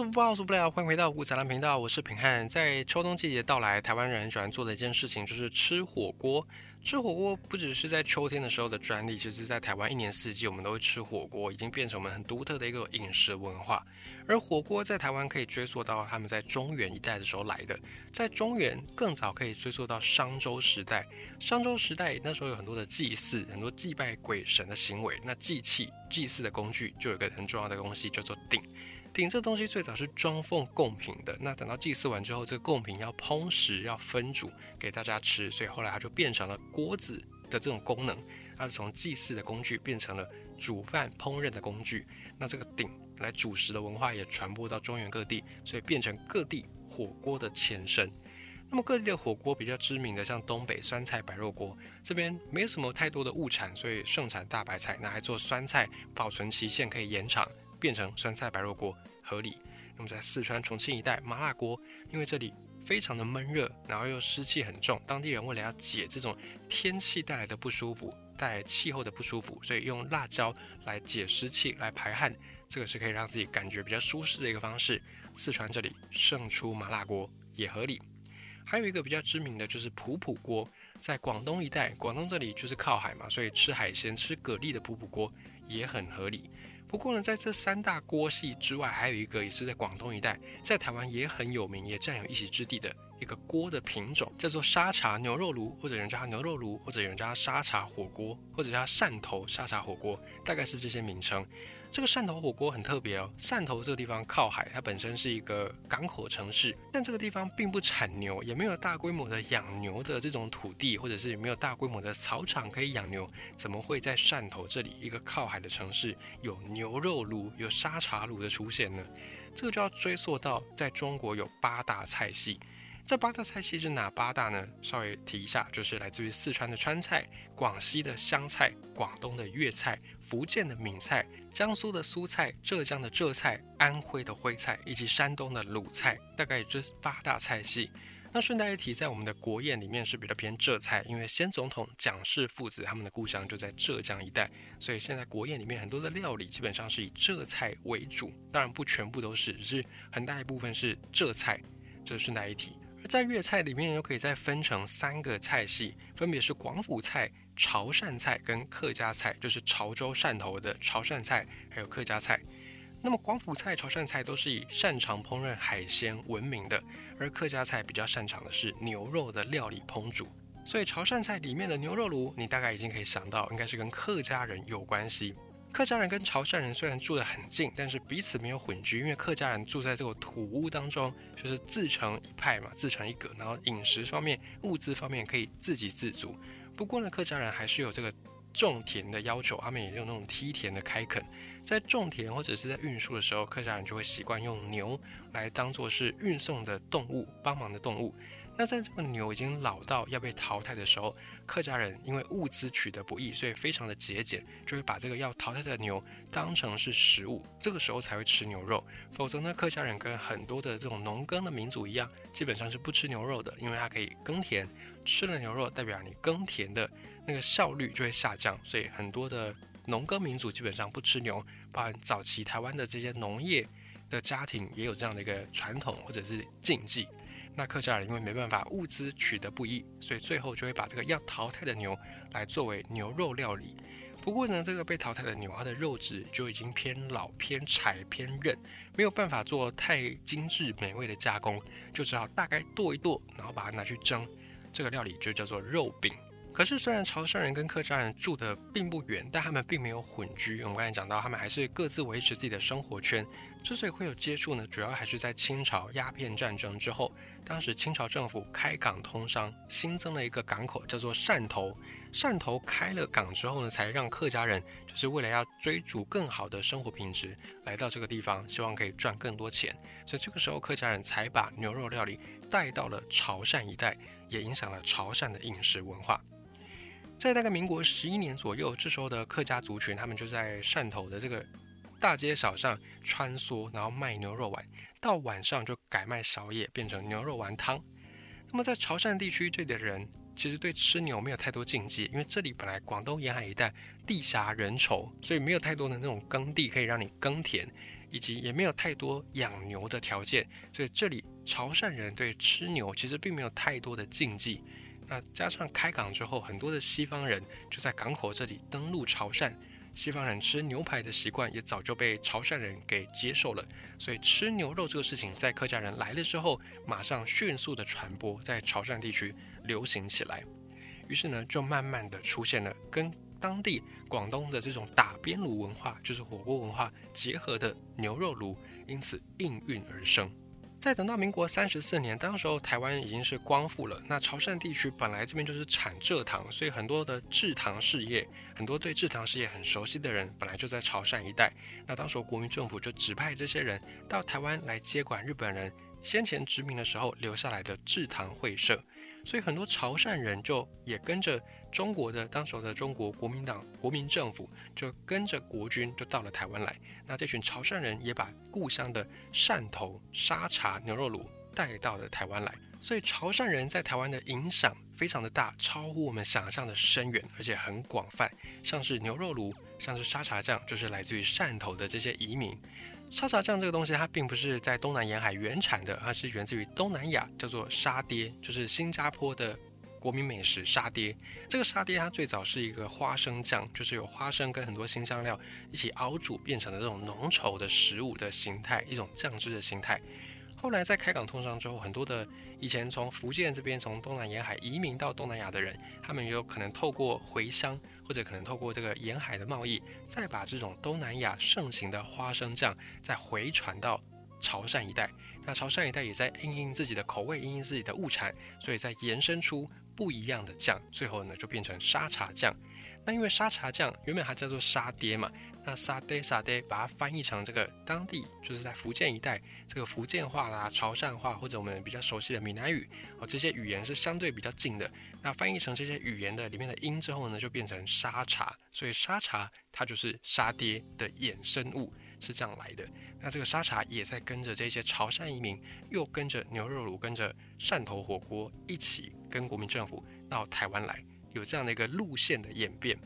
说不报说不了，欢迎回到五彩蓝频道，我是平汉。在秋冬季节到来，台湾人喜欢做的一件事情就是吃火锅。吃火锅不只是在秋天的时候的专利，其实在台湾一年四季我们都会吃火锅，已经变成我们很独特的一个饮食文化。而火锅在台湾可以追溯到他们在中原一带的时候来的，在中原更早可以追溯到商周时代。商周时代那时候有很多的祭祀，很多祭拜鬼神的行为，那祭器、祭祀的工具就有一个很重要的东西叫做鼎。鼎这东西最早是装奉贡品的，那等到祭祀完之后，这个贡品要烹食，要分煮给大家吃，所以后来它就变成了锅子的这种功能，它是从祭祀的工具变成了煮饭烹饪的工具。那这个鼎来煮食的文化也传播到中原各地，所以变成各地火锅的前身。那么各地的火锅比较知名的，像东北酸菜白肉锅，这边没有什么太多的物产，所以盛产大白菜，拿来做酸菜，保存期限可以延长。变成酸菜白肉锅合理。那么在四川重庆一带麻辣锅，因为这里非常的闷热，然后又湿气很重，当地人为了要解这种天气带来的不舒服，带来气候的不舒服，所以用辣椒来解湿气、来排汗，这个是可以让自己感觉比较舒适的一个方式。四川这里盛出麻辣锅也合理。还有一个比较知名的就是普普锅，在广东一带，广东这里就是靠海嘛，所以吃海鲜、吃蛤蜊的普普锅也很合理。不过呢，在这三大锅系之外，还有一个也是在广东一带，在台湾也很有名，也占有一席之地的一个锅的品种，叫做沙茶牛肉炉，或者人叫它牛肉炉，或者人叫它沙茶火锅，或者叫汕头沙茶火锅，大概是这些名称。这个汕头火锅很特别哦，汕头这个地方靠海，它本身是一个港口城市，但这个地方并不产牛，也没有大规模的养牛的这种土地，或者是没有大规模的草场可以养牛，怎么会在汕头这里一个靠海的城市有牛肉炉、有沙茶炉的出现呢？这个就要追溯到在中国有八大菜系，这八大菜系是哪八大呢？稍微提一下，就是来自于四川的川菜、广西的湘菜、广东的粤菜。福建的闽菜、江苏的苏菜、浙江的浙菜、安徽的徽菜以及山东的鲁菜，大概这八大菜系。那顺带一提，在我们的国宴里面是比较偏浙菜，因为先总统蒋氏父子他们的故乡就在浙江一带，所以现在国宴里面很多的料理基本上是以浙菜为主。当然不全部都是，只是很大一部分是浙菜。这是顺带一提。而在粤菜里面又可以再分成三个菜系，分别是广府菜。潮汕菜跟客家菜，就是潮州汕头的潮汕菜，还有客家菜。那么广府菜、潮汕菜都是以擅长烹饪海鲜闻名的，而客家菜比较擅长的是牛肉的料理烹煮。所以潮汕菜里面的牛肉炉，你大概已经可以想到，应该是跟客家人有关系。客家人跟潮汕人虽然住得很近，但是彼此没有混居，因为客家人住在这个土屋当中，就是自成一派嘛，自成一格，然后饮食方面、物资方面可以自给自足。不过呢，客家人还是有这个种田的要求，他们也有那种梯田的开垦。在种田或者是在运输的时候，客家人就会习惯用牛来当做是运送的动物，帮忙的动物。那在这个牛已经老到要被淘汰的时候，客家人因为物资取得不易，所以非常的节俭，就会把这个要淘汰的牛当成是食物，这个时候才会吃牛肉。否则呢，客家人跟很多的这种农耕的民族一样，基本上是不吃牛肉的，因为它可以耕田。吃了牛肉，代表你耕田的那个效率就会下降，所以很多的农耕民族基本上不吃牛。包含早期台湾的这些农业的家庭也有这样的一个传统或者是禁忌。那客家人因为没办法，物资取得不易，所以最后就会把这个要淘汰的牛来作为牛肉料理。不过呢，这个被淘汰的牛，它的肉质就已经偏老、偏柴、偏韧，没有办法做太精致美味的加工，就只好大概剁一剁，然后把它拿去蒸。这个料理就叫做肉饼。可是，虽然潮汕人跟客家人住的并不远，但他们并没有混居。我们刚才讲到，他们还是各自维持自己的生活圈。之所以会有接触呢，主要还是在清朝鸦片战争之后，当时清朝政府开港通商，新增了一个港口，叫做汕头。汕头开了港之后呢，才让客家人就是为了要追逐更好的生活品质，来到这个地方，希望可以赚更多钱。所以这个时候，客家人才把牛肉料理带到了潮汕一带。也影响了潮汕的饮食文化。在大概民国十一年左右，这时候的客家族群，他们就在汕头的这个大街小巷穿梭，然后卖牛肉丸。到晚上就改卖宵夜，变成牛肉丸汤。那么在潮汕地区，这里的人其实对吃牛没有太多禁忌，因为这里本来广东沿海一带地狭人稠，所以没有太多的那种耕地可以让你耕田。以及也没有太多养牛的条件，所以这里潮汕人对吃牛其实并没有太多的禁忌。那加上开港之后，很多的西方人就在港口这里登陆潮汕，西方人吃牛排的习惯也早就被潮汕人给接受了，所以吃牛肉这个事情在客家人来了之后，马上迅速的传播在潮汕地区流行起来，于是呢，就慢慢的出现了跟当地广东的这种打边炉文化，就是火锅文化结合的牛肉炉，因此应运而生。再等到民国三十四年，当时候台湾已经是光复了。那潮汕地区本来这边就是产蔗糖，所以很多的制糖事业，很多对制糖事业很熟悉的人，本来就在潮汕一带。那当时候国民政府就指派这些人到台湾来接管日本人先前殖民的时候留下来的制糖会社，所以很多潮汕人就也跟着。中国的当时的中国国民党国民政府就跟着国军就到了台湾来，那这群潮汕人也把故乡的汕头沙茶牛肉卤带到了台湾来，所以潮汕人在台湾的影响非常的大，超乎我们想象的深远，而且很广泛。像是牛肉卤，像是沙茶酱，就是来自于汕头的这些移民。沙茶酱这个东西，它并不是在东南沿海原产的，它是源自于东南亚，叫做沙爹，就是新加坡的。国民美食沙爹，这个沙爹它最早是一个花生酱，就是有花生跟很多新香料一起熬煮变成的这种浓稠的食物的形态，一种酱汁的形态。后来在开港通商之后，很多的以前从福建这边从东南沿海移民到东南亚的人，他们有可能透过回乡，或者可能透过这个沿海的贸易，再把这种东南亚盛行的花生酱再回传到潮汕一带。那潮汕一带也在因应自己的口味，因应自己的物产，所以在延伸出。不一样的酱，最后呢就变成沙茶酱。那因为沙茶酱原本它叫做沙爹嘛，那沙爹沙爹把它翻译成这个当地就是在福建一带这个福建话啦、潮汕话或者我们比较熟悉的闽南语哦，这些语言是相对比较近的。那翻译成这些语言的里面的音之后呢，就变成沙茶。所以沙茶它就是沙爹的衍生物，是这样来的。那这个沙茶也在跟着这些潮汕移民，又跟着牛肉卤，跟着汕头火锅一起跟国民政府到台湾来，有这样的一个路线的演变。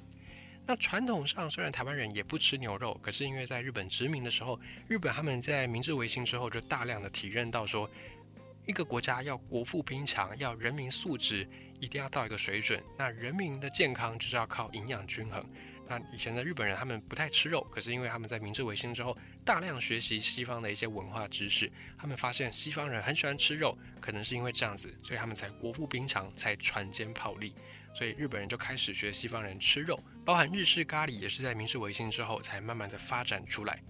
那传统上虽然台湾人也不吃牛肉，可是因为在日本殖民的时候，日本他们在明治维新之后就大量的体认到说，一个国家要国富兵强，要人民素质一定要到一个水准，那人民的健康就是要靠营养均衡。那以前的日本人他们不太吃肉，可是因为他们在明治维新之后大量学习西方的一些文化知识，他们发现西方人很喜欢吃肉，可能是因为这样子，所以他们才国富兵强，才船坚炮利，所以日本人就开始学西方人吃肉，包含日式咖喱也是在明治维新之后才慢慢的发展出来。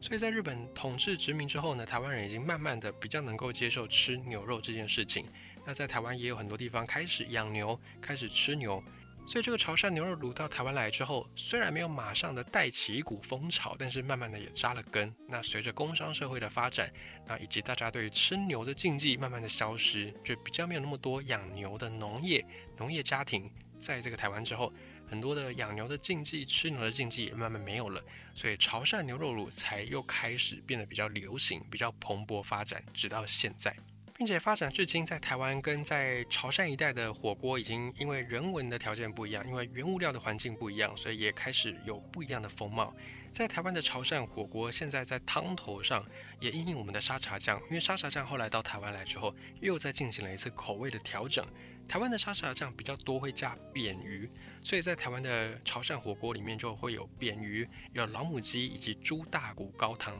所以在日本统治殖民之后呢，台湾人已经慢慢的比较能够接受吃牛肉这件事情。那在台湾也有很多地方开始养牛，开始吃牛。所以这个潮汕牛肉卤到台湾来之后，虽然没有马上的带起一股风潮，但是慢慢的也扎了根。那随着工商社会的发展，那以及大家对于吃牛的禁忌慢慢的消失，就比较没有那么多养牛的农业农业家庭在这个台湾之后，很多的养牛的禁忌、吃牛的禁忌也慢慢没有了。所以潮汕牛肉卤才又开始变得比较流行，比较蓬勃发展，直到现在。并且发展至今，在台湾跟在潮汕一带的火锅，已经因为人文的条件不一样，因为原物料的环境不一样，所以也开始有不一样的风貌。在台湾的潮汕火锅，现在在汤头上也因应我们的沙茶酱，因为沙茶酱后来到台湾来之后，又再进行了一次口味的调整。台湾的沙茶酱比较多会加扁鱼，所以在台湾的潮汕火锅里面就会有扁鱼、有老母鸡以及猪大骨高汤。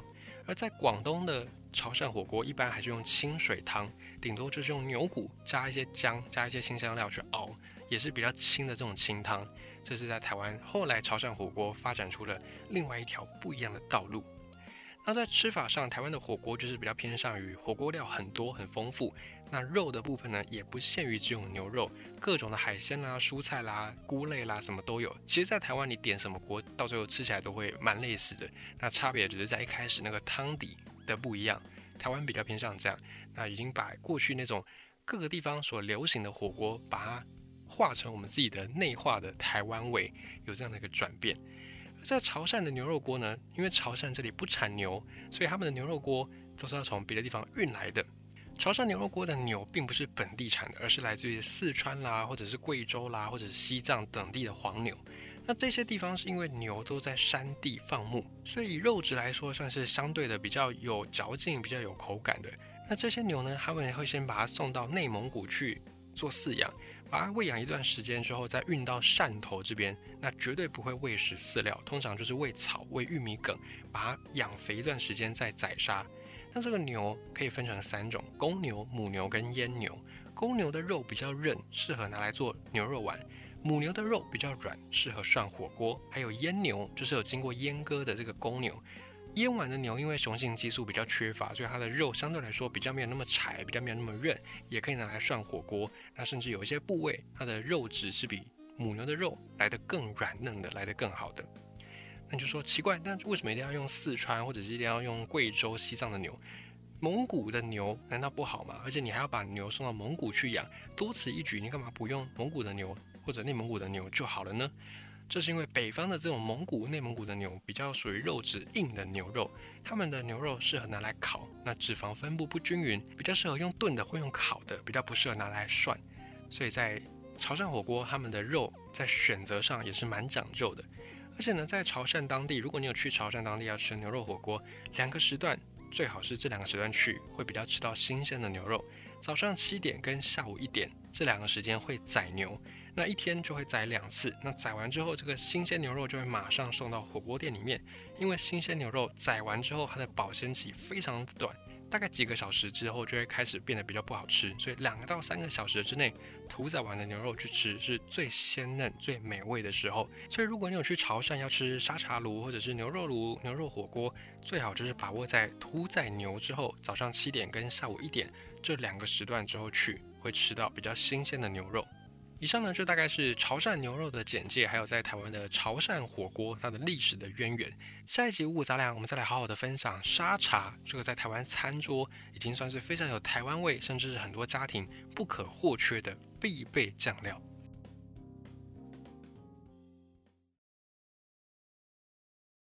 而在广东的潮汕火锅一般还是用清水汤，顶多就是用牛骨加一些姜，加一些新香料去熬，也是比较清的这种清汤。这是在台湾后来潮汕火锅发展出了另外一条不一样的道路。那在吃法上，台湾的火锅就是比较偏向于火锅料很多很丰富，那肉的部分呢也不限于只有牛肉，各种的海鲜啦、蔬菜啦、菇类啦什么都有。其实，在台湾你点什么锅，到最后吃起来都会蛮类似的，那差别只是在一开始那个汤底。的不一样，台湾比较偏向这样，那已经把过去那种各个地方所流行的火锅，把它化成我们自己的内化的台湾味，有这样的一个转变。在潮汕的牛肉锅呢，因为潮汕这里不产牛，所以他们的牛肉锅都是要从别的地方运来的。潮汕牛肉锅的牛并不是本地产的，而是来自于四川啦，或者是贵州啦，或者是西藏等地的黄牛。那这些地方是因为牛都在山地放牧，所以肉质来说算是相对的比较有嚼劲、比较有口感的。那这些牛呢，他们会先把它送到内蒙古去做饲养，把它喂养一段时间之后，再运到汕头这边。那绝对不会喂食饲料，通常就是喂草、喂玉米梗，把它养肥一段时间再宰杀。那这个牛可以分成三种：公牛、母牛跟阉牛。公牛的肉比较韧，适合拿来做牛肉丸。母牛的肉比较软，适合涮火锅；还有阉牛，就是有经过阉割的这个公牛。阉完的牛因为雄性激素比较缺乏，所以它的肉相对来说比较没有那么柴，比较没有那么韧，也可以拿来涮火锅。那甚至有一些部位，它的肉质是比母牛的肉来得更软嫩的，来得更好的。那你就说奇怪，那为什么一定要用四川或者是一定要用贵州、西藏的牛？蒙古的牛难道不好吗？而且你还要把牛送到蒙古去养，多此一举，你干嘛不用蒙古的牛？或者内蒙古的牛就好了呢？这是因为北方的这种蒙古、内蒙古的牛比较属于肉质硬的牛肉，他们的牛肉适合拿来烤，那脂肪分布不均匀，比较适合用炖的或用烤的，比较不适合拿来涮。所以在潮汕火锅，他们的肉在选择上也是蛮讲究的。而且呢，在潮汕当地，如果你有去潮汕当地要吃牛肉火锅，两个时段最好是这两个时段去，会比较吃到新鲜的牛肉。早上七点跟下午一点这两个时间会宰牛。那一天就会宰两次，那宰完之后，这个新鲜牛肉就会马上送到火锅店里面。因为新鲜牛肉宰完之后，它的保鲜期非常短，大概几个小时之后就会开始变得比较不好吃。所以两个到三个小时之内屠宰完的牛肉去吃是最鲜嫩、最美味的时候。所以如果你有去潮汕要吃沙茶炉或者是牛肉炉、牛肉火锅，最好就是把握在屠宰牛之后，早上七点跟下午一点这两个时段之后去，会吃到比较新鲜的牛肉。以上呢，就大概是潮汕牛肉的简介，还有在台湾的潮汕火锅它的历史的渊源。下一集五谷杂粮，我们再来好好的分享沙茶，这个在台湾餐桌已经算是非常有台湾味，甚至是很多家庭不可或缺的必备酱料。